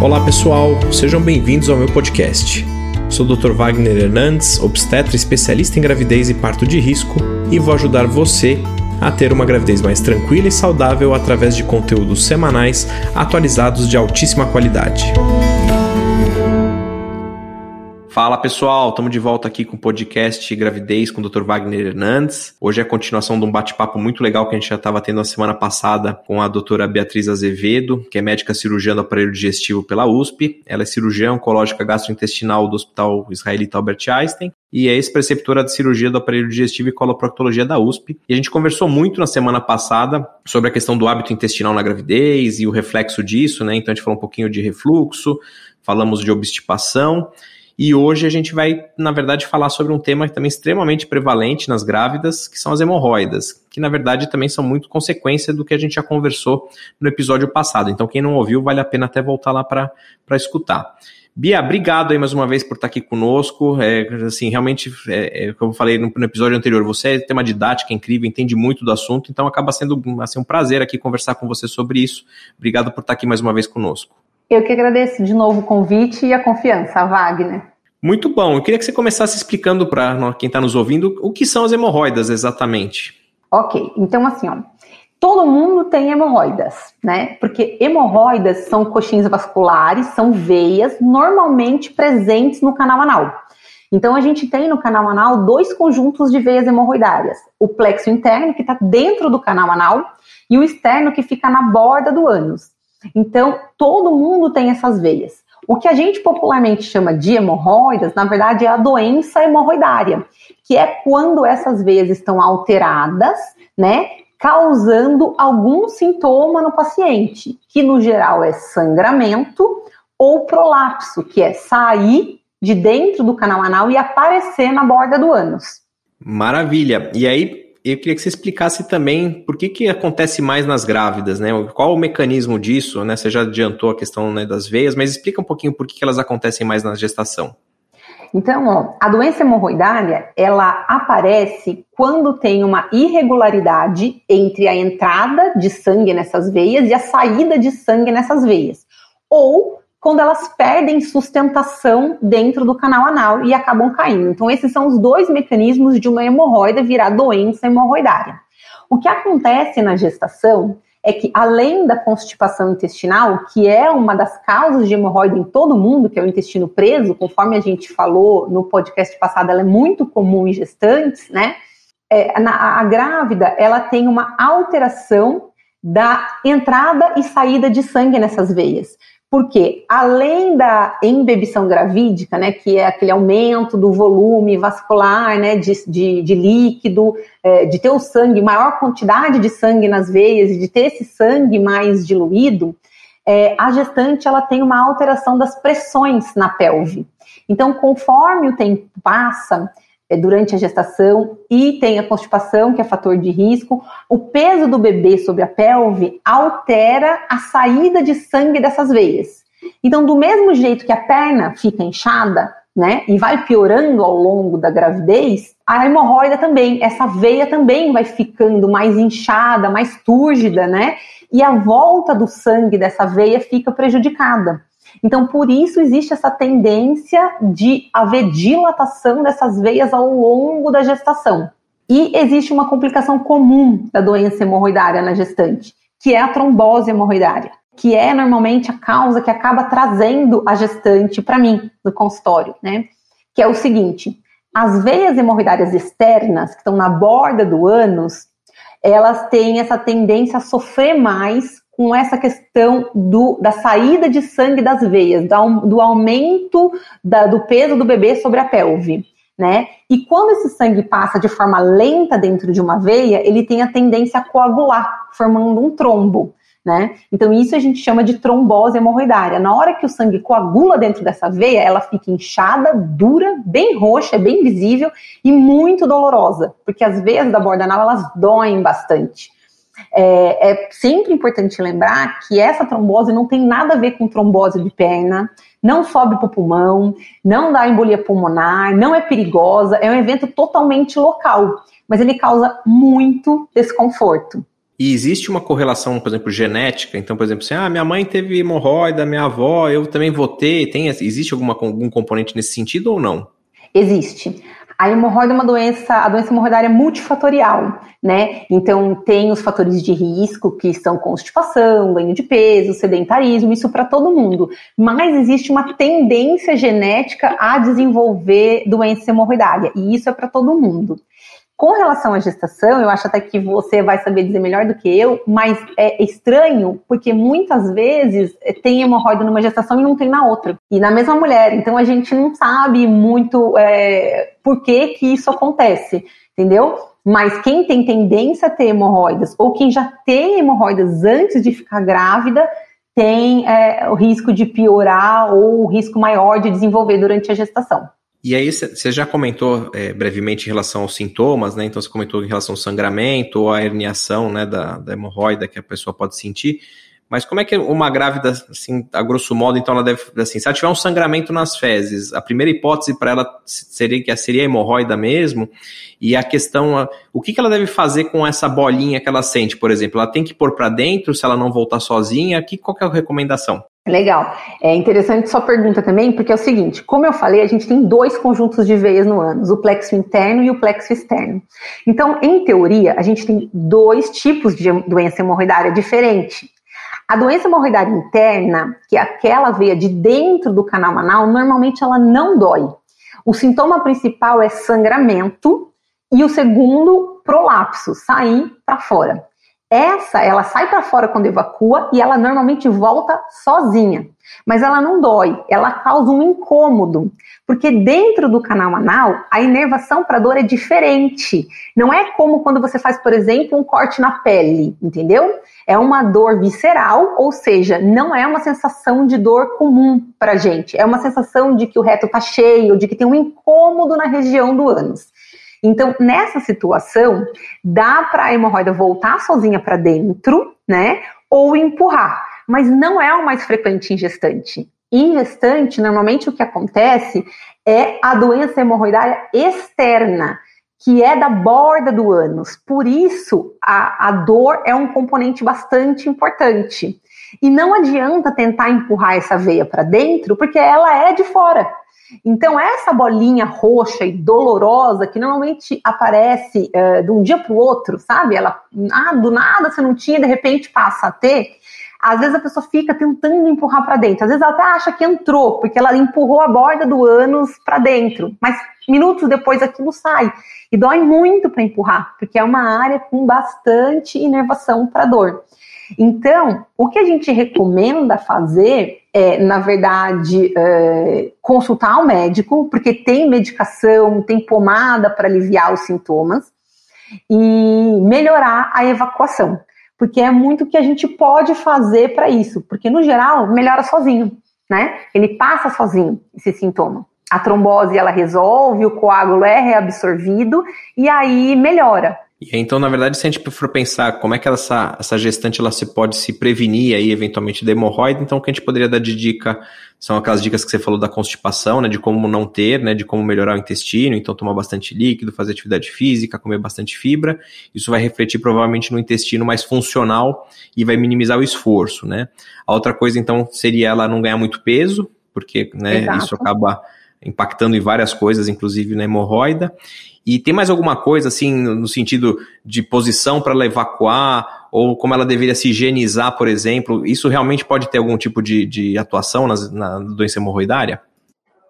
Olá pessoal, sejam bem-vindos ao meu podcast. Sou o Dr. Wagner Hernandes, obstetra especialista em gravidez e parto de risco, e vou ajudar você a ter uma gravidez mais tranquila e saudável através de conteúdos semanais atualizados de altíssima qualidade. Fala pessoal, estamos de volta aqui com o podcast Gravidez com o Dr. Wagner Hernandes. Hoje é a continuação de um bate-papo muito legal que a gente já estava tendo na semana passada com a doutora Beatriz Azevedo, que é médica cirurgiã do aparelho digestivo pela USP. Ela é cirurgiã oncológica gastrointestinal do Hospital Israelita Albert Einstein e é ex-preceptora de cirurgia do aparelho digestivo e coloproctologia da USP. E a gente conversou muito na semana passada sobre a questão do hábito intestinal na gravidez e o reflexo disso, né? Então a gente falou um pouquinho de refluxo, falamos de obstipação e hoje a gente vai, na verdade, falar sobre um tema também extremamente prevalente nas grávidas, que são as hemorroidas, que na verdade também são muito consequência do que a gente já conversou no episódio passado. Então, quem não ouviu, vale a pena até voltar lá para escutar. Bia, obrigado aí mais uma vez por estar aqui conosco. É, assim, realmente, é, é, como eu falei no, no, episódio anterior, você tem uma didática incrível, entende muito do assunto, então acaba sendo assim, um prazer aqui conversar com você sobre isso. Obrigado por estar aqui mais uma vez conosco. Eu que agradeço de novo o convite e a confiança, Wagner. Muito bom. Eu queria que você começasse explicando para quem está nos ouvindo o que são as hemorroidas exatamente. Ok, então assim, ó, todo mundo tem hemorroidas, né? Porque hemorroidas são coxins vasculares, são veias normalmente presentes no canal anal. Então a gente tem no canal anal dois conjuntos de veias hemorroidárias: o plexo interno, que está dentro do canal anal, e o externo, que fica na borda do ânus. Então, todo mundo tem essas veias. O que a gente popularmente chama de hemorroidas, na verdade, é a doença hemorroidária, que é quando essas veias estão alteradas, né, causando algum sintoma no paciente, que no geral é sangramento ou prolapso, que é sair de dentro do canal anal e aparecer na borda do ânus. Maravilha. E aí, eu queria que você explicasse também por que, que acontece mais nas grávidas, né? Qual o mecanismo disso, né? Você já adiantou a questão né, das veias, mas explica um pouquinho por que, que elas acontecem mais na gestação. Então, ó, a doença hemorroidária, ela aparece quando tem uma irregularidade entre a entrada de sangue nessas veias e a saída de sangue nessas veias. Ou quando elas perdem sustentação dentro do canal anal e acabam caindo. Então, esses são os dois mecanismos de uma hemorroida virar doença hemorroidária. O que acontece na gestação é que, além da constipação intestinal, que é uma das causas de hemorroida em todo mundo, que é o intestino preso, conforme a gente falou no podcast passado, ela é muito comum em gestantes, né? É, na, a grávida, ela tem uma alteração da entrada e saída de sangue nessas veias. Porque além da embebição gravídica, né, que é aquele aumento do volume vascular, né, de, de, de líquido, é, de ter o sangue, maior quantidade de sangue nas veias e de ter esse sangue mais diluído, é, a gestante ela tem uma alteração das pressões na pelve. Então, conforme o tempo passa, durante a gestação e tem a constipação, que é fator de risco. O peso do bebê sobre a pelve altera a saída de sangue dessas veias. Então, do mesmo jeito que a perna fica inchada, né, e vai piorando ao longo da gravidez, a hemorroida também, essa veia também vai ficando mais inchada, mais túrgida, né? E a volta do sangue dessa veia fica prejudicada. Então, por isso existe essa tendência de haver dilatação dessas veias ao longo da gestação. E existe uma complicação comum da doença hemorroidária na gestante, que é a trombose hemorroidária, que é normalmente a causa que acaba trazendo a gestante para mim no consultório, né? Que é o seguinte: as veias hemorroidárias externas, que estão na borda do ânus, elas têm essa tendência a sofrer mais com essa questão do, da saída de sangue das veias, do aumento da, do peso do bebê sobre a pelve. Né? E quando esse sangue passa de forma lenta dentro de uma veia, ele tem a tendência a coagular, formando um trombo. Né? Então, isso a gente chama de trombose hemorroidária. Na hora que o sangue coagula dentro dessa veia, ela fica inchada, dura, bem roxa, bem visível e muito dolorosa, porque as veias da borda anal elas doem bastante. É, é, sempre importante lembrar que essa trombose não tem nada a ver com trombose de perna, não sobe para o pulmão, não dá embolia pulmonar, não é perigosa, é um evento totalmente local, mas ele causa muito desconforto. E existe uma correlação, por exemplo, genética? Então, por exemplo, assim, ah, minha mãe teve hemorroida, minha avó, eu também vou ter. Tem, existe alguma, algum componente nesse sentido ou não? Existe. A hemorroida é uma doença, a doença hemorroidária é multifatorial, né? Então tem os fatores de risco que são constipação, ganho de peso, sedentarismo, isso para todo mundo. Mas existe uma tendência genética a desenvolver doença hemorroidária e isso é para todo mundo. Com relação à gestação, eu acho até que você vai saber dizer melhor do que eu, mas é estranho porque muitas vezes eh, tem hemorroida numa gestação e não tem na outra. E na mesma mulher. Então a gente não sabe muito é, por que, que isso acontece, entendeu? Mas quem tem tendência a ter hemorroidas ou quem já tem hemorroidas antes de ficar grávida tem é, o risco de piorar ou o risco maior de desenvolver durante a gestação. E aí você já comentou é, brevemente em relação aos sintomas, né? Então você comentou em relação ao sangramento ou a herniação, né, da, da hemorroida que a pessoa pode sentir. Mas como é que uma grávida, assim, a grosso modo, então ela deve, assim, se ela tiver um sangramento nas fezes, a primeira hipótese para ela seria que seria hemorroida mesmo, e a questão, o que, que ela deve fazer com essa bolinha que ela sente, por exemplo? Ela tem que pôr para dentro se ela não voltar sozinha? Que, qual que é a recomendação? Legal. É interessante sua pergunta também, porque é o seguinte: como eu falei, a gente tem dois conjuntos de veias no ânus, o plexo interno e o plexo externo. Então, em teoria, a gente tem dois tipos de doença hemorroidária diferente. A doença hemorroidária interna, que é aquela veia de dentro do canal anal, normalmente ela não dói. O sintoma principal é sangramento e o segundo, prolapso, sair para fora. Essa, ela sai para fora quando evacua e ela normalmente volta sozinha. Mas ela não dói, ela causa um incômodo, porque dentro do canal anal a inervação para dor é diferente. Não é como quando você faz, por exemplo, um corte na pele, entendeu? É uma dor visceral, ou seja, não é uma sensação de dor comum para gente. É uma sensação de que o reto está cheio, de que tem um incômodo na região do ânus. Então, nessa situação, dá para a hemorroida voltar sozinha para dentro, né? Ou empurrar. Mas não é o mais frequente em gestante. Em gestante, normalmente o que acontece é a doença hemorroidária externa, que é da borda do ânus. Por isso, a, a dor é um componente bastante importante. E não adianta tentar empurrar essa veia para dentro, porque ela é de fora. Então, essa bolinha roxa e dolorosa, que normalmente aparece uh, de um dia para o outro, sabe? Ela, ah, do nada você não tinha, de repente passa a ter. Às vezes a pessoa fica tentando empurrar para dentro. Às vezes ela até acha que entrou, porque ela empurrou a borda do ânus para dentro. Mas minutos depois aquilo sai. E dói muito para empurrar, porque é uma área com bastante inervação para dor. Então, o que a gente recomenda fazer é, na verdade, é, consultar o médico, porque tem medicação, tem pomada para aliviar os sintomas, e melhorar a evacuação, porque é muito que a gente pode fazer para isso, porque no geral melhora sozinho, né? Ele passa sozinho esse sintoma. A trombose ela resolve, o coágulo é reabsorvido e aí melhora. E então, na verdade, se a gente for pensar como é que essa, essa gestante ela se pode se prevenir aí, eventualmente, da hemorroida, então o que a gente poderia dar de dica são aquelas dicas que você falou da constipação, né, de como não ter, né, de como melhorar o intestino, então tomar bastante líquido, fazer atividade física, comer bastante fibra, isso vai refletir provavelmente no intestino mais funcional e vai minimizar o esforço, né. A outra coisa, então, seria ela não ganhar muito peso, porque, né, isso acaba impactando em várias coisas, inclusive na hemorroida, e tem mais alguma coisa, assim, no sentido de posição para ela evacuar, ou como ela deveria se higienizar, por exemplo? Isso realmente pode ter algum tipo de, de atuação nas, na doença hemorroidária?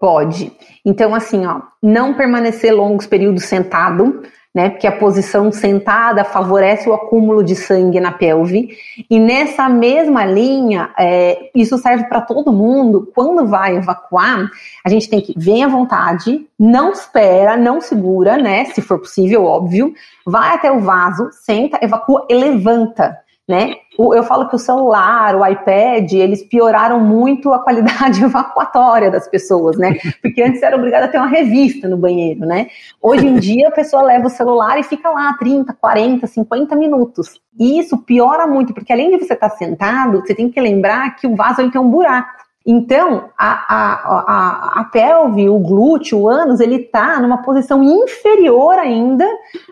Pode. Então, assim, ó, não permanecer longos períodos sentado, né? Porque a posição sentada favorece o acúmulo de sangue na pelve. E nessa mesma linha, é, isso serve para todo mundo. Quando vai evacuar, a gente tem que vir à vontade, não espera, não segura, né? Se for possível, óbvio. Vai até o vaso, senta, evacua e levanta né? Eu falo que o celular, o iPad, eles pioraram muito a qualidade evacuatória das pessoas, né? Porque antes era obrigada a ter uma revista no banheiro, né? Hoje em dia a pessoa leva o celular e fica lá 30, 40, 50 minutos. E isso piora muito, porque além de você estar sentado, você tem que lembrar que o vaso ele tem um buraco. Então, a, a, a, a pelve, o glúteo, o ânus, ele está numa posição inferior ainda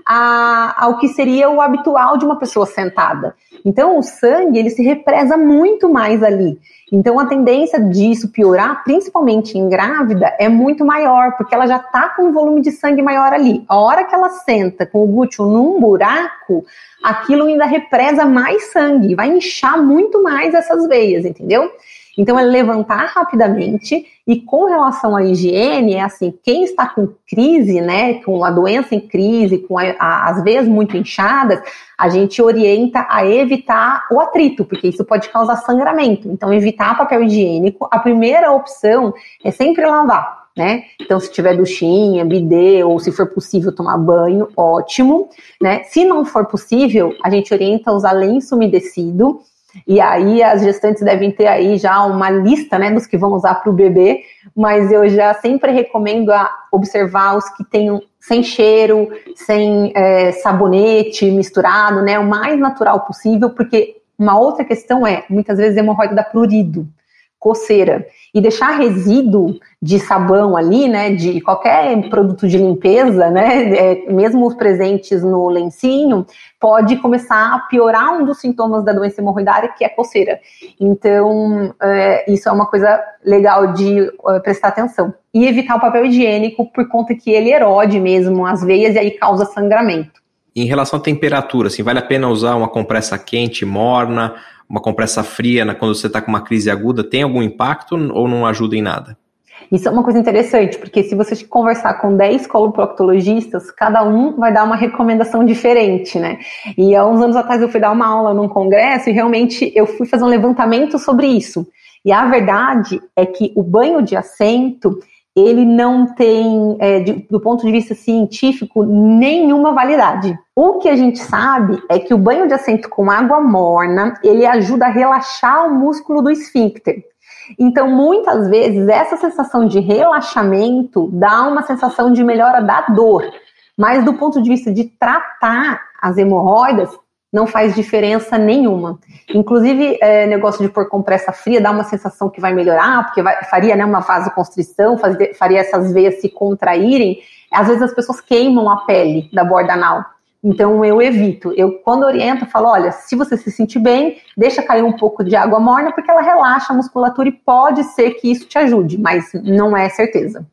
a, ao que seria o habitual de uma pessoa sentada. Então, o sangue, ele se represa muito mais ali. Então, a tendência disso piorar, principalmente em grávida, é muito maior, porque ela já está com um volume de sangue maior ali. A hora que ela senta com o glúteo num buraco, aquilo ainda represa mais sangue, vai inchar muito mais essas veias, entendeu? Então, é levantar rapidamente e com relação à higiene, é assim, quem está com crise, né, com a doença em crise, com a, a, as veias muito inchadas, a gente orienta a evitar o atrito, porque isso pode causar sangramento. Então, evitar papel higiênico, a primeira opção é sempre lavar. Né? Então, se tiver duchinha, bidê, ou se for possível tomar banho, ótimo, né? Se não for possível, a gente orienta a usar lenço umedecido, e aí as gestantes devem ter aí já uma lista, né, dos que vão usar para o bebê, mas eu já sempre recomendo observar os que tenham sem cheiro, sem é, sabonete misturado, né, o mais natural possível, porque uma outra questão é, muitas vezes, hemorroida dá prurido coceira e deixar resíduo de sabão ali, né, de qualquer produto de limpeza, né, é, mesmo os presentes no lencinho, pode começar a piorar um dos sintomas da doença hemorroidária, que é coceira. Então, é, isso é uma coisa legal de é, prestar atenção. E evitar o papel higiênico por conta que ele erode mesmo as veias e aí causa sangramento. Em relação à temperatura, assim, vale a pena usar uma compressa quente, morna, uma compressa fria né, quando você está com uma crise aguda, tem algum impacto ou não ajuda em nada? Isso é uma coisa interessante, porque se você conversar com 10 coloproctologistas, cada um vai dar uma recomendação diferente, né? E há uns anos atrás eu fui dar uma aula num congresso e realmente eu fui fazer um levantamento sobre isso. E a verdade é que o banho de assento, ele não tem, é, de, do ponto de vista científico, nenhuma validade. O que a gente sabe é que o banho de assento com água morna, ele ajuda a relaxar o músculo do esfíncter. Então, muitas vezes, essa sensação de relaxamento dá uma sensação de melhora da dor. Mas do ponto de vista de tratar as hemorroidas, não faz diferença nenhuma. Inclusive, é, negócio de pôr compressa fria dá uma sensação que vai melhorar, porque vai, faria né, uma vasoconstrição, fazer, faria essas veias se contraírem. Às vezes as pessoas queimam a pele da borda anal. Então eu evito. Eu quando oriento, falo, olha, se você se sentir bem, deixa cair um pouco de água morna porque ela relaxa a musculatura e pode ser que isso te ajude, mas não é certeza.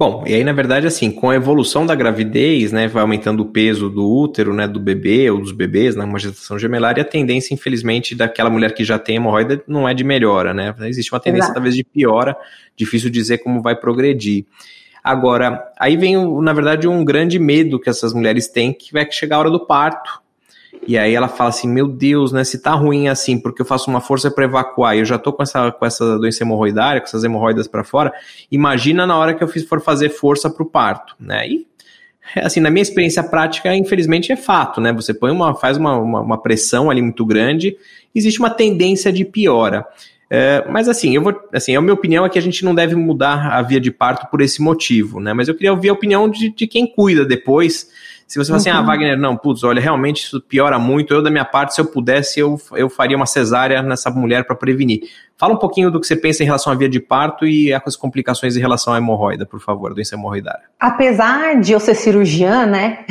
Bom, e aí na verdade assim, com a evolução da gravidez, né, vai aumentando o peso do útero, né, do bebê ou dos bebês, né, uma gestação gemelar, e a tendência, infelizmente, daquela mulher que já tem hemorroida não é de melhora, né? Existe uma tendência Exato. talvez de piora, difícil dizer como vai progredir. Agora, aí vem, na verdade, um grande medo que essas mulheres têm, que vai chegar a hora do parto. E aí ela fala assim: Meu Deus, né? Se tá ruim assim, porque eu faço uma força para evacuar e eu já tô com essa, com essa doença hemorroidária, com essas hemorroidas para fora, imagina na hora que eu for fazer força pro parto, né? E assim, na minha experiência prática, infelizmente é fato, né? Você põe uma, faz uma, uma, uma pressão ali muito grande, existe uma tendência de piora. É, mas assim, eu vou, assim, a minha opinião é que a gente não deve mudar a via de parto por esse motivo, né? Mas eu queria ouvir a opinião de, de quem cuida depois. Se você uhum. fala assim, ah, uhum. Wagner, não, putz, olha, realmente isso piora muito. Eu, da minha parte, se eu pudesse, eu, eu faria uma cesárea nessa mulher para prevenir. Fala um pouquinho do que você pensa em relação à via de parto e as complicações em relação à hemorroida, por favor, doença hemorroidária. Apesar de eu ser cirurgiã, né?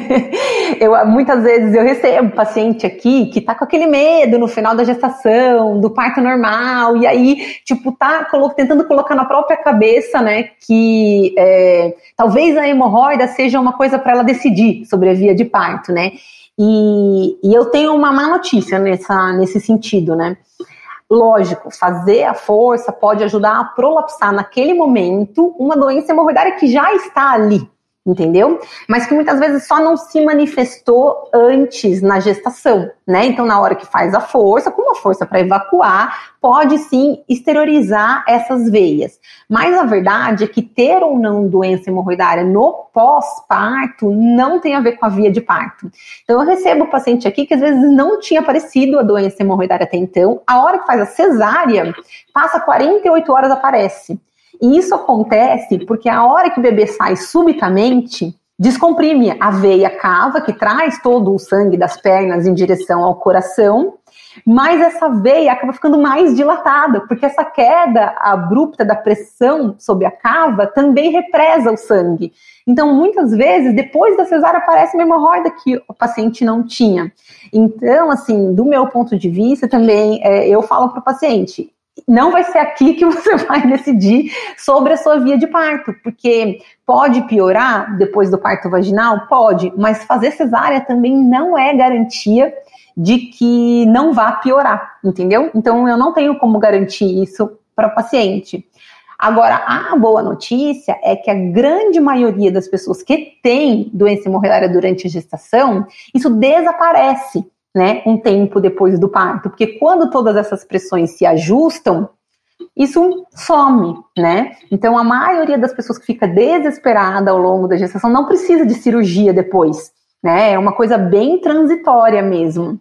eu, muitas vezes eu recebo paciente aqui que tá com aquele medo no final da gestação, do parto normal, e aí, tipo, tá tentando colocar na própria cabeça, né, que é, talvez a hemorroida seja uma coisa para ela decidir sobre a via de parto, né? E, e eu tenho uma má notícia nessa, nesse sentido, né? Lógico, fazer a força pode ajudar a prolapsar naquele momento uma doença hemorroidária que já está ali, entendeu? Mas que muitas vezes só não se manifestou antes na gestação, né? Então, na hora que faz a força, com uma força para evacuar, pode sim exteriorizar essas veias. Mas a verdade é que ter ou não doença hemorroidária no pós-parto não tem a ver com a via de parto. Então, eu recebo paciente aqui que às vezes não tinha aparecido a doença hemorroidária até então, a hora que faz a cesárea, passa 48 horas aparece. E isso acontece porque a hora que o bebê sai subitamente, descomprime a veia cava que traz todo o sangue das pernas em direção ao coração mas essa veia acaba ficando mais dilatada, porque essa queda abrupta da pressão sobre a cava também represa o sangue. Então, muitas vezes, depois da cesárea, aparece uma hemorroida que o paciente não tinha. Então, assim, do meu ponto de vista, também é, eu falo para o paciente: não vai ser aqui que você vai decidir sobre a sua via de parto, porque pode piorar depois do parto vaginal? Pode, mas fazer cesárea também não é garantia de que não vá piorar, entendeu? Então eu não tenho como garantir isso para o paciente. Agora, a boa notícia é que a grande maioria das pessoas que têm doença hemorroidária durante a gestação, isso desaparece, né, um tempo depois do parto, porque quando todas essas pressões se ajustam, isso some, né? Então, a maioria das pessoas que fica desesperada ao longo da gestação não precisa de cirurgia depois né? É uma coisa bem transitória mesmo.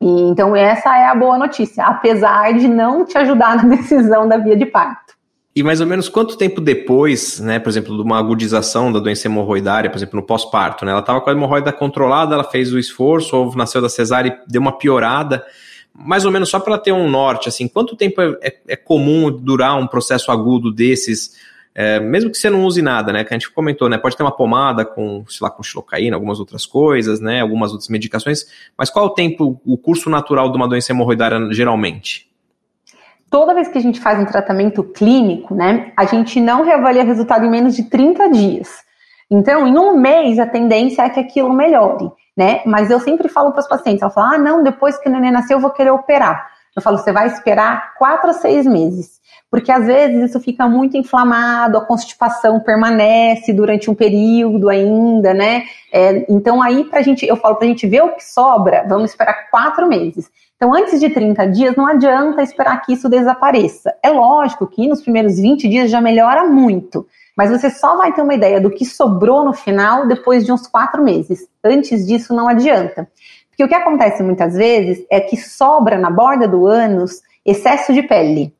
E, então, essa é a boa notícia, apesar de não te ajudar na decisão da via de parto. E mais ou menos quanto tempo depois, né, por exemplo, de uma agudização da doença hemorroidária, por exemplo, no pós-parto, né? Ela estava com a hemorroida controlada, ela fez o esforço, ou nasceu da cesárea e deu uma piorada. Mais ou menos só para ter um norte, assim, quanto tempo é, é, é comum durar um processo agudo desses? É, mesmo que você não use nada, né? Que a gente comentou, né? Pode ter uma pomada com, sei lá, com xilocaína, algumas outras coisas, né? Algumas outras medicações. Mas qual o tempo, o curso natural de uma doença hemorroidária geralmente? Toda vez que a gente faz um tratamento clínico, né? A gente não reavalia resultado em menos de 30 dias. Então, em um mês, a tendência é que aquilo melhore, né? Mas eu sempre falo para os pacientes, ela fala, ah, não, depois que o neném nasceu, eu vou querer operar. Eu falo, você vai esperar quatro a seis meses porque às vezes isso fica muito inflamado, a constipação permanece durante um período ainda, né? É, então aí pra gente, eu falo pra gente ver o que sobra, vamos esperar quatro meses. Então, antes de 30 dias, não adianta esperar que isso desapareça. É lógico que nos primeiros 20 dias já melhora muito, mas você só vai ter uma ideia do que sobrou no final depois de uns quatro meses. Antes disso, não adianta. Porque o que acontece muitas vezes é que sobra na borda do ânus excesso de pele.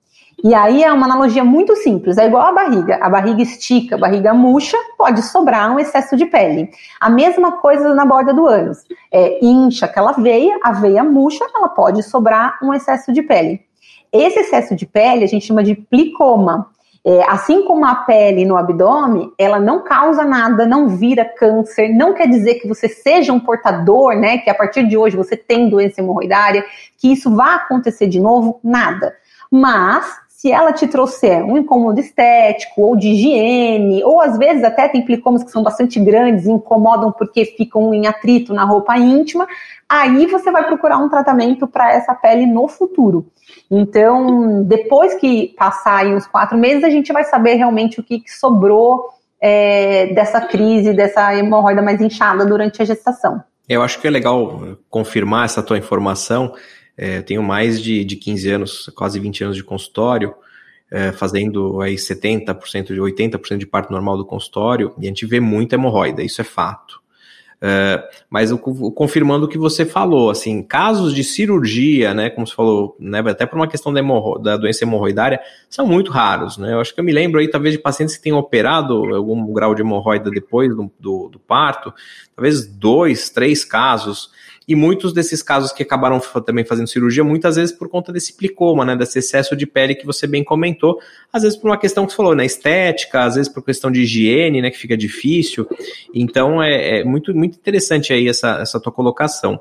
E aí é uma analogia muito simples, é igual a barriga. A barriga estica, a barriga murcha, pode sobrar um excesso de pele. A mesma coisa na borda do ânus. É, incha aquela veia, a veia murcha, ela pode sobrar um excesso de pele. Esse excesso de pele a gente chama de plicoma. É, assim como a pele no abdômen, ela não causa nada, não vira câncer, não quer dizer que você seja um portador, né? Que a partir de hoje você tem doença hemorroidária, que isso vá acontecer de novo, nada. Mas se ela te trouxer um incômodo estético ou de higiene, ou às vezes até tem plicomas que são bastante grandes e incomodam porque ficam em atrito na roupa íntima, aí você vai procurar um tratamento para essa pele no futuro. Então, depois que passar aí uns quatro meses, a gente vai saber realmente o que, que sobrou é, dessa crise, dessa hemorroida mais inchada durante a gestação. Eu acho que é legal confirmar essa tua informação, é, tenho mais de, de 15 anos, quase 20 anos de consultório, é, fazendo aí 70%, de 80% de parto normal do consultório, e a gente vê muita hemorroida, isso é fato. É, mas o, confirmando o que você falou, assim, casos de cirurgia, né, como você falou, né, até por uma questão da, da, doença hemorroidária, são muito raros, né, eu acho que eu me lembro aí, talvez, de pacientes que tenham operado algum grau de hemorroida depois do, do, do parto, talvez dois, três casos, e muitos desses casos que acabaram também fazendo cirurgia, muitas vezes por conta desse plicoma, né, desse excesso de pele que você bem comentou, às vezes por uma questão que você falou, né, estética, às vezes por questão de higiene, né, que fica difícil. Então é, é muito, muito interessante aí essa, essa tua colocação.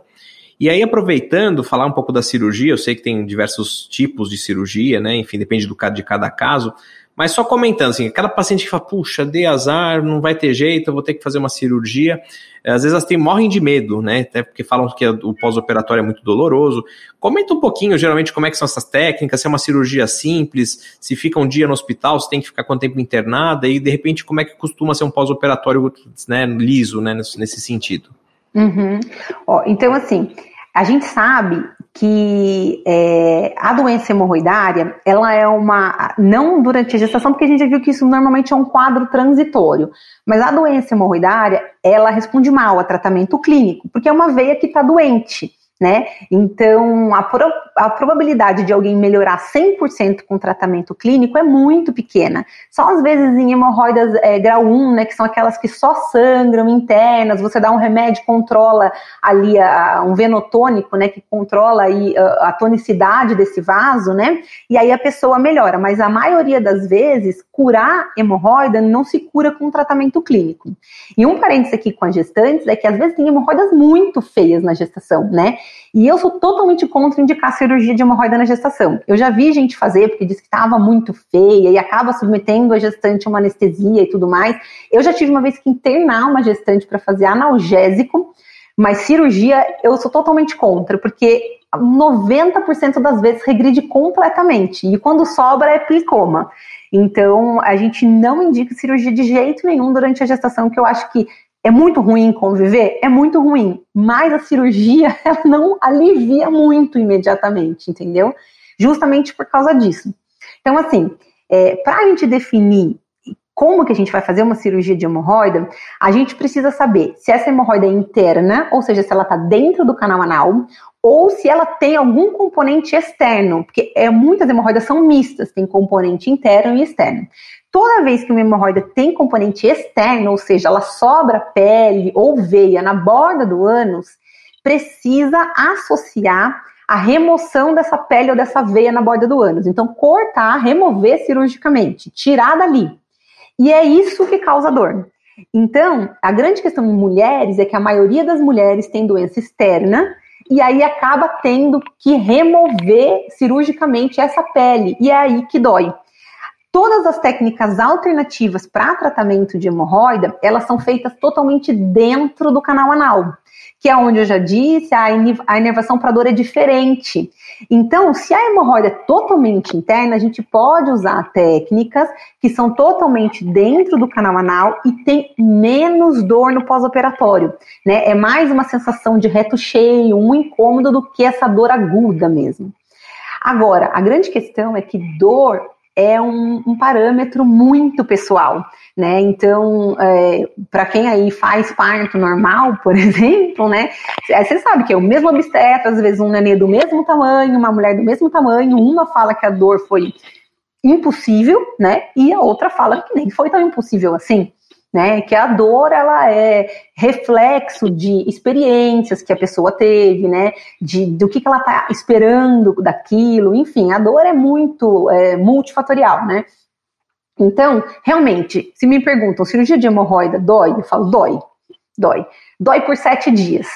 E aí, aproveitando, falar um pouco da cirurgia, eu sei que tem diversos tipos de cirurgia, né? Enfim, depende do, de cada caso. Mas só comentando, assim, aquela paciente que fala, puxa, dei azar, não vai ter jeito, eu vou ter que fazer uma cirurgia. Às vezes elas têm, morrem de medo, né? Até porque falam que o pós-operatório é muito doloroso. Comenta um pouquinho, geralmente, como é que são essas técnicas, se é uma cirurgia simples, se fica um dia no hospital, se tem que ficar quanto tempo internada, e de repente, como é que costuma ser um pós-operatório né, liso, né, nesse, nesse sentido. Uhum. Ó, então, assim, a gente sabe que é, a doença hemorroidária, ela é uma, não durante a gestação, porque a gente já viu que isso normalmente é um quadro transitório, mas a doença hemorroidária, ela responde mal a tratamento clínico, porque é uma veia que está doente, né? Então, a, pro, a probabilidade de alguém melhorar 100% com tratamento clínico é muito pequena. Só às vezes em hemorroidas é, grau 1, né, que são aquelas que só sangram internas, você dá um remédio, controla ali a, um venotônico, né, que controla aí a, a tonicidade desse vaso, né? E aí a pessoa melhora, mas a maioria das vezes curar hemorroida não se cura com tratamento clínico. E um parênteses aqui com as gestantes é que às vezes tem hemorroidas muito feias na gestação, né? E eu sou totalmente contra indicar cirurgia de hemorroida na gestação. Eu já vi gente fazer porque disse que estava muito feia e acaba submetendo a gestante a uma anestesia e tudo mais. Eu já tive uma vez que internar uma gestante para fazer analgésico, mas cirurgia eu sou totalmente contra, porque 90% das vezes regride completamente. E quando sobra é plicoma. Então, a gente não indica cirurgia de jeito nenhum durante a gestação, que eu acho que é muito ruim conviver? É muito ruim. Mas a cirurgia, ela não alivia muito imediatamente, entendeu? Justamente por causa disso. Então, assim, é, para a gente definir como que a gente vai fazer uma cirurgia de hemorroida, a gente precisa saber se essa hemorroida é interna, ou seja, se ela está dentro do canal anal, ou se ela tem algum componente externo, porque é, muitas hemorroidas são mistas, tem componente interno e externo. Toda vez que uma hemorroida tem componente externo, ou seja, ela sobra pele ou veia na borda do ânus, precisa associar a remoção dessa pele ou dessa veia na borda do ânus. Então, cortar, remover cirurgicamente, tirar dali. E é isso que causa dor. Então, a grande questão em mulheres é que a maioria das mulheres tem doença externa e aí acaba tendo que remover cirurgicamente essa pele, e é aí que dói. Todas as técnicas alternativas para tratamento de hemorroida, elas são feitas totalmente dentro do canal anal, que é onde eu já disse, a inervação para dor é diferente. Então, se a hemorroida é totalmente interna, a gente pode usar técnicas que são totalmente dentro do canal anal e tem menos dor no pós-operatório, né? É mais uma sensação de reto cheio, um incômodo do que essa dor aguda mesmo. Agora, a grande questão é que dor é um, um parâmetro muito pessoal, né? Então, é, para quem aí faz parto normal, por exemplo, né? É, você sabe que é o mesmo obstetra, às vezes um nenê do mesmo tamanho, uma mulher do mesmo tamanho, uma fala que a dor foi impossível, né? E a outra fala que nem foi tão impossível assim né? Que a dor ela é reflexo de experiências que a pessoa teve, né? De do que, que ela está esperando daquilo, enfim, a dor é muito é, multifatorial, né? Então, realmente, se me perguntam, cirurgia de hemorroida dói? Eu falo, dói, dói. Dói por sete dias.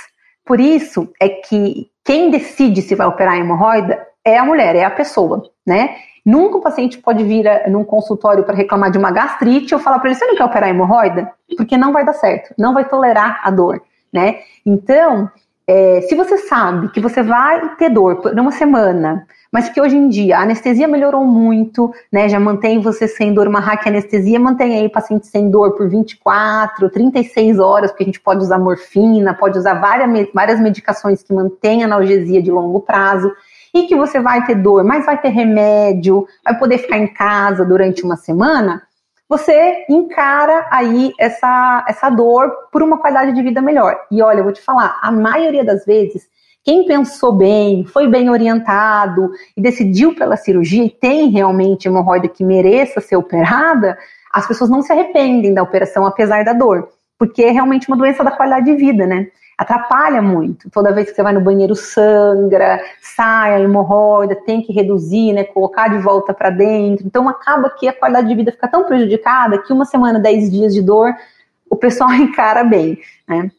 Por isso é que quem decide se vai operar a hemorroida é a mulher, é a pessoa, né? Nunca o paciente pode vir a, num consultório para reclamar de uma gastrite ou falar para ele: você não quer operar hemorroida? Porque não vai dar certo, não vai tolerar a dor, né? Então, é, se você sabe que você vai ter dor por uma semana, mas que hoje em dia a anestesia melhorou muito, né? Já mantém você sem dor, uma hack anestesia mantém aí o paciente sem dor por 24, 36 horas, porque a gente pode usar morfina, pode usar várias, várias medicações que mantêm analgesia de longo prazo e que você vai ter dor, mas vai ter remédio, vai poder ficar em casa durante uma semana, você encara aí essa, essa dor por uma qualidade de vida melhor. E olha, eu vou te falar, a maioria das vezes, quem pensou bem, foi bem orientado e decidiu pela cirurgia e tem realmente hemorroida que mereça ser operada, as pessoas não se arrependem da operação apesar da dor, porque é realmente uma doença da qualidade de vida, né? Atrapalha muito. Toda vez que você vai no banheiro sangra, sai a hemorroida, tem que reduzir, né, colocar de volta para dentro. Então acaba que a qualidade de vida fica tão prejudicada que uma semana, dez dias de dor, o pessoal encara bem, né?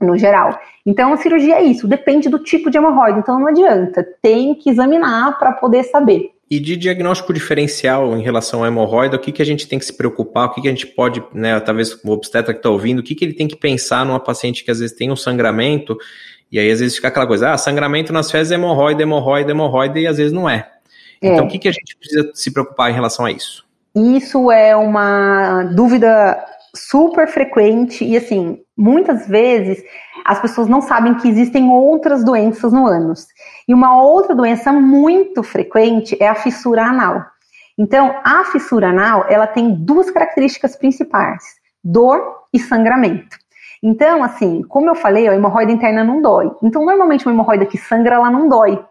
No geral. Então a cirurgia é isso, depende do tipo de hemorroida. Então não adianta, tem que examinar para poder saber. E de diagnóstico diferencial em relação à hemorroida, o que, que a gente tem que se preocupar, o que, que a gente pode, né, talvez o obstetra que está ouvindo, o que, que ele tem que pensar numa paciente que às vezes tem um sangramento, e aí às vezes fica aquela coisa, ah, sangramento nas fezes é hemorroida, hemorroida, hemorroida, e às vezes não é. é. Então o que, que a gente precisa se preocupar em relação a isso? Isso é uma dúvida super frequente e assim, muitas vezes as pessoas não sabem que existem outras doenças no ânus. E uma outra doença muito frequente é a fissura anal. Então, a fissura anal, ela tem duas características principais: dor e sangramento. Então, assim, como eu falei, a hemorroida interna não dói. Então, normalmente uma hemorroida que sangra, ela não dói.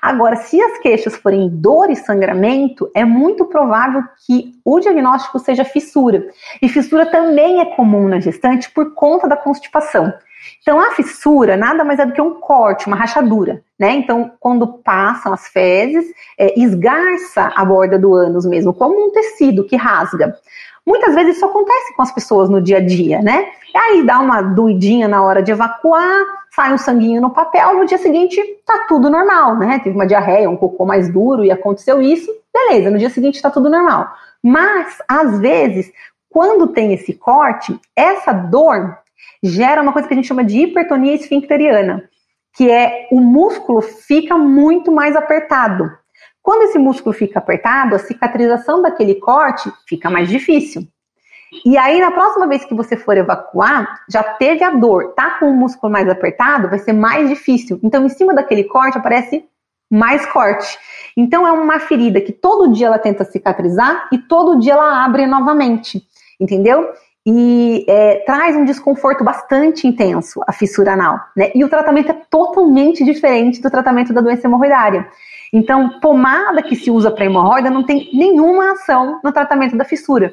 Agora, se as queixas forem dor e sangramento, é muito provável que o diagnóstico seja fissura. E fissura também é comum na gestante por conta da constipação. Então, a fissura nada mais é do que um corte, uma rachadura, né? Então, quando passam as fezes, é, esgarça a borda do ânus mesmo, como um tecido que rasga. Muitas vezes isso acontece com as pessoas no dia a dia, né? Aí dá uma doidinha na hora de evacuar, sai um sanguinho no papel, no dia seguinte tá tudo normal, né? Teve uma diarreia, um cocô mais duro e aconteceu isso, beleza, no dia seguinte tá tudo normal. Mas, às vezes, quando tem esse corte, essa dor gera uma coisa que a gente chama de hipertonia esfincteriana, que é o músculo fica muito mais apertado. Quando esse músculo fica apertado, a cicatrização daquele corte fica mais difícil. E aí, na próxima vez que você for evacuar, já teve a dor, tá com o músculo mais apertado, vai ser mais difícil. Então, em cima daquele corte aparece mais corte. Então, é uma ferida que todo dia ela tenta cicatrizar e todo dia ela abre novamente, entendeu? E é, traz um desconforto bastante intenso a fissura anal, né? E o tratamento é totalmente diferente do tratamento da doença hemorroidária. Então, pomada que se usa para hemorroida não tem nenhuma ação no tratamento da fissura,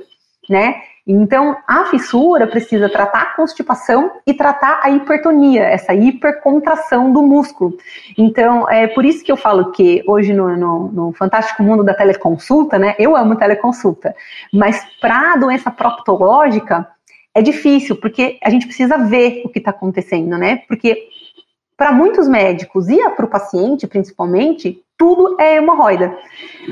né? Então, a fissura precisa tratar a constipação e tratar a hipertonia, essa hipercontração do músculo. Então, é por isso que eu falo que hoje no, no, no fantástico mundo da teleconsulta, né? Eu amo teleconsulta, mas para a doença proctológica é difícil, porque a gente precisa ver o que está acontecendo, né? Porque para muitos médicos e para o paciente, principalmente, tudo é hemorroida.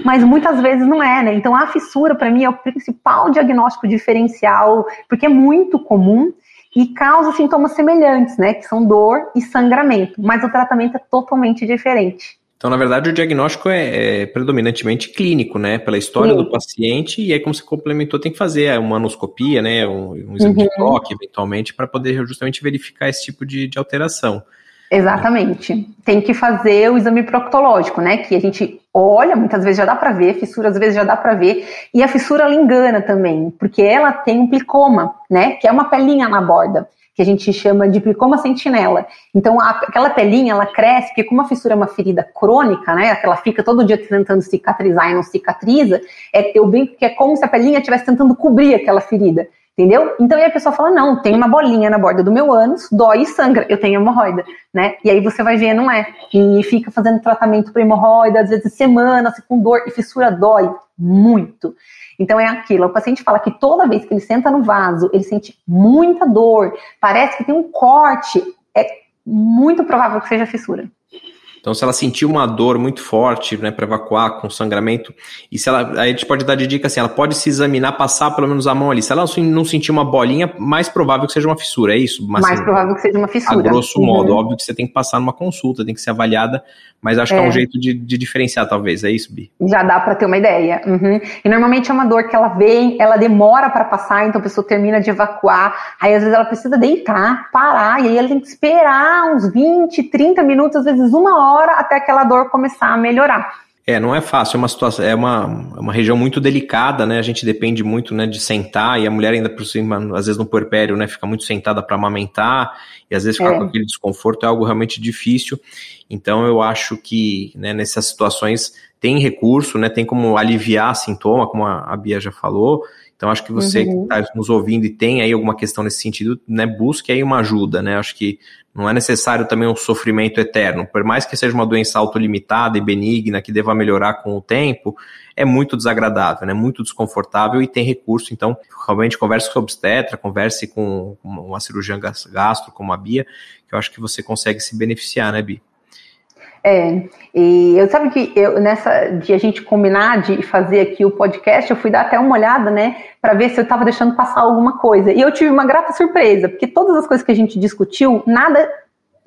Mas muitas vezes não é, né? Então a fissura, para mim, é o principal diagnóstico diferencial, porque é muito comum e causa sintomas semelhantes, né? Que são dor e sangramento, mas o tratamento é totalmente diferente. Então, na verdade, o diagnóstico é, é predominantemente clínico, né? Pela história Sim. do paciente, e aí, como você complementou, tem que fazer uma anoscopia, né? Um, um exame uhum. de toque, eventualmente, para poder justamente verificar esse tipo de, de alteração. Exatamente. Tem que fazer o exame proctológico, né? Que a gente olha, muitas vezes já dá para ver, fissura às vezes já dá para ver, e a fissura ela engana também, porque ela tem um plicoma, né? Que é uma pelinha na borda, que a gente chama de plicoma sentinela. Então, a, aquela pelinha ela cresce, porque como a fissura é uma ferida crônica, né? Ela fica todo dia tentando cicatrizar e não cicatriza, é, eu brinco que é como se a pelinha estivesse tentando cobrir aquela ferida. Entendeu? Então aí a pessoa fala: não, tem uma bolinha na borda do meu ânus, dói e sangra, eu tenho hemorroida, né? E aí você vai ver, não é. E fica fazendo tratamento para hemorroida, às vezes semanas, com dor, e fissura dói muito. Então é aquilo, o paciente fala que toda vez que ele senta no vaso, ele sente muita dor, parece que tem um corte, é muito provável que seja fissura. Então, se ela sentir uma dor muito forte, né, para evacuar com sangramento, e se ela, aí a gente pode dar de dica assim, ela pode se examinar, passar pelo menos a mão ali. Se ela não sentir uma bolinha, mais provável que seja uma fissura, é isso? Mas, mais assim, provável que seja uma fissura. A grosso uhum. modo, óbvio que você tem que passar numa consulta, tem que ser avaliada, mas acho é. que é um jeito de, de, diferenciar, talvez, é isso, Bi? Já dá para ter uma ideia. Uhum. E normalmente é uma dor que ela vem, ela demora para passar, então a pessoa termina de evacuar, aí às vezes ela precisa deitar, parar, e aí ela tem que esperar uns 20, 30 minutos, às vezes uma hora, até aquela dor começar a melhorar. É, não é fácil, é uma situação, é uma, uma região muito delicada, né? A gente depende muito, né, de sentar e a mulher ainda por cima, às vezes no puerpério, né, fica muito sentada para amamentar e às vezes ficar é. com aquele desconforto é algo realmente difícil. Então eu acho que, né, nessas situações tem recurso, né, tem como aliviar sintoma, como a, a Bia já falou. Então, acho que você uhum. que está nos ouvindo e tem aí alguma questão nesse sentido, né, busque aí uma ajuda, né? Acho que não é necessário também um sofrimento eterno. Por mais que seja uma doença autolimitada e benigna, que deva melhorar com o tempo, é muito desagradável, né? Muito desconfortável e tem recurso. Então, realmente converse com o obstetra, converse com uma cirurgiã gastro como a Bia, que eu acho que você consegue se beneficiar, né, Bia? É, e eu sabe que eu, nessa de a gente combinar de fazer aqui o podcast, eu fui dar até uma olhada, né, para ver se eu estava deixando passar alguma coisa. E eu tive uma grata surpresa, porque todas as coisas que a gente discutiu, nada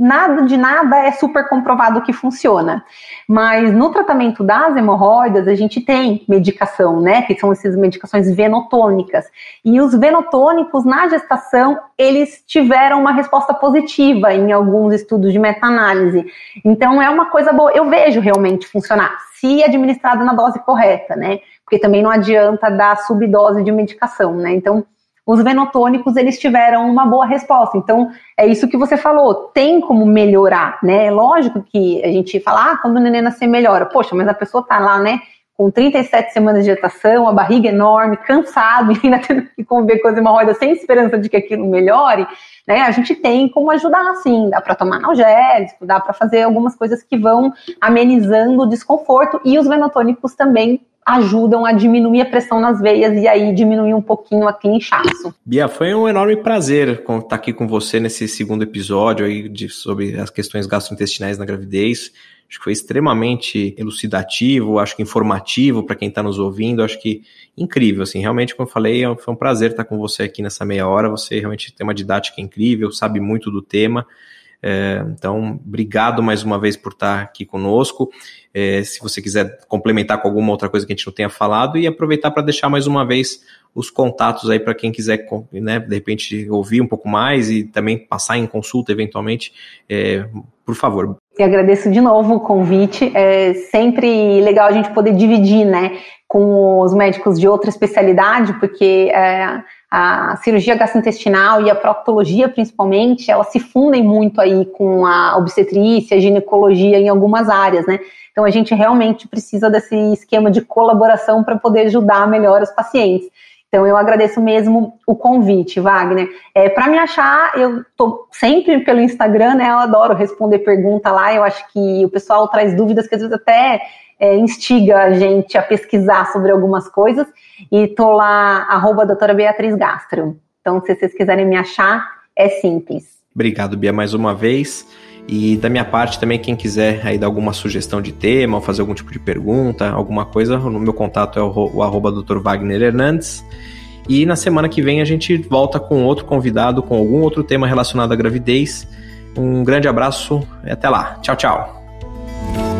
nada de nada é super comprovado que funciona. Mas no tratamento das hemorroidas, a gente tem medicação, né? Que são essas medicações venotônicas. E os venotônicos na gestação, eles tiveram uma resposta positiva em alguns estudos de meta-análise. Então é uma coisa boa. Eu vejo realmente funcionar, se administrado na dose correta, né? Porque também não adianta dar subdose de medicação, né? Então os venotônicos eles tiveram uma boa resposta. Então, é isso que você falou, tem como melhorar, né? É lógico que a gente fala, ah, quando o neném nascer melhora. Poxa, mas a pessoa tá lá, né? Com 37 semanas de gestação, a barriga enorme, cansado, e ainda tendo que conviver com as hemorroidas sem esperança de que aquilo melhore, né? A gente tem como ajudar, sim. Dá para tomar analgésico, dá para fazer algumas coisas que vão amenizando o desconforto, e os venotônicos também ajudam a diminuir a pressão nas veias e aí diminuir um pouquinho aquele inchaço. Bia, foi um enorme prazer estar aqui com você nesse segundo episódio aí de, sobre as questões gastrointestinais na gravidez. Acho que foi extremamente elucidativo, acho que informativo para quem está nos ouvindo, acho que incrível, assim, realmente, como eu falei, é foi um prazer estar com você aqui nessa meia hora, você realmente tem uma didática incrível, sabe muito do tema, é, então, obrigado mais uma vez por estar aqui conosco. É, se você quiser complementar com alguma outra coisa que a gente não tenha falado e aproveitar para deixar mais uma vez os contatos aí para quem quiser, né, de repente, ouvir um pouco mais e também passar em consulta eventualmente, é, por favor. Eu agradeço de novo o convite. É sempre legal a gente poder dividir, né, com os médicos de outra especialidade, porque é, a cirurgia gastrointestinal e a proctologia, principalmente, elas se fundem muito aí com a obstetrícia, a ginecologia em algumas áreas, né? Então a gente realmente precisa desse esquema de colaboração para poder ajudar melhor os pacientes. Então eu agradeço mesmo o convite, Wagner. É, para me achar, eu tô sempre pelo Instagram, né? Eu adoro responder pergunta lá. Eu acho que o pessoal traz dúvidas que às vezes até é, instiga a gente a pesquisar sobre algumas coisas. E tô lá, arroba doutora Beatriz Gastro. Então, se vocês quiserem me achar, é simples. Obrigado, Bia, mais uma vez. E da minha parte também, quem quiser aí dar alguma sugestão de tema ou fazer algum tipo de pergunta, alguma coisa, no meu contato é o, o arroba Dr. Wagner Hernandes. E na semana que vem a gente volta com outro convidado, com algum outro tema relacionado à gravidez. Um grande abraço e até lá. Tchau, tchau.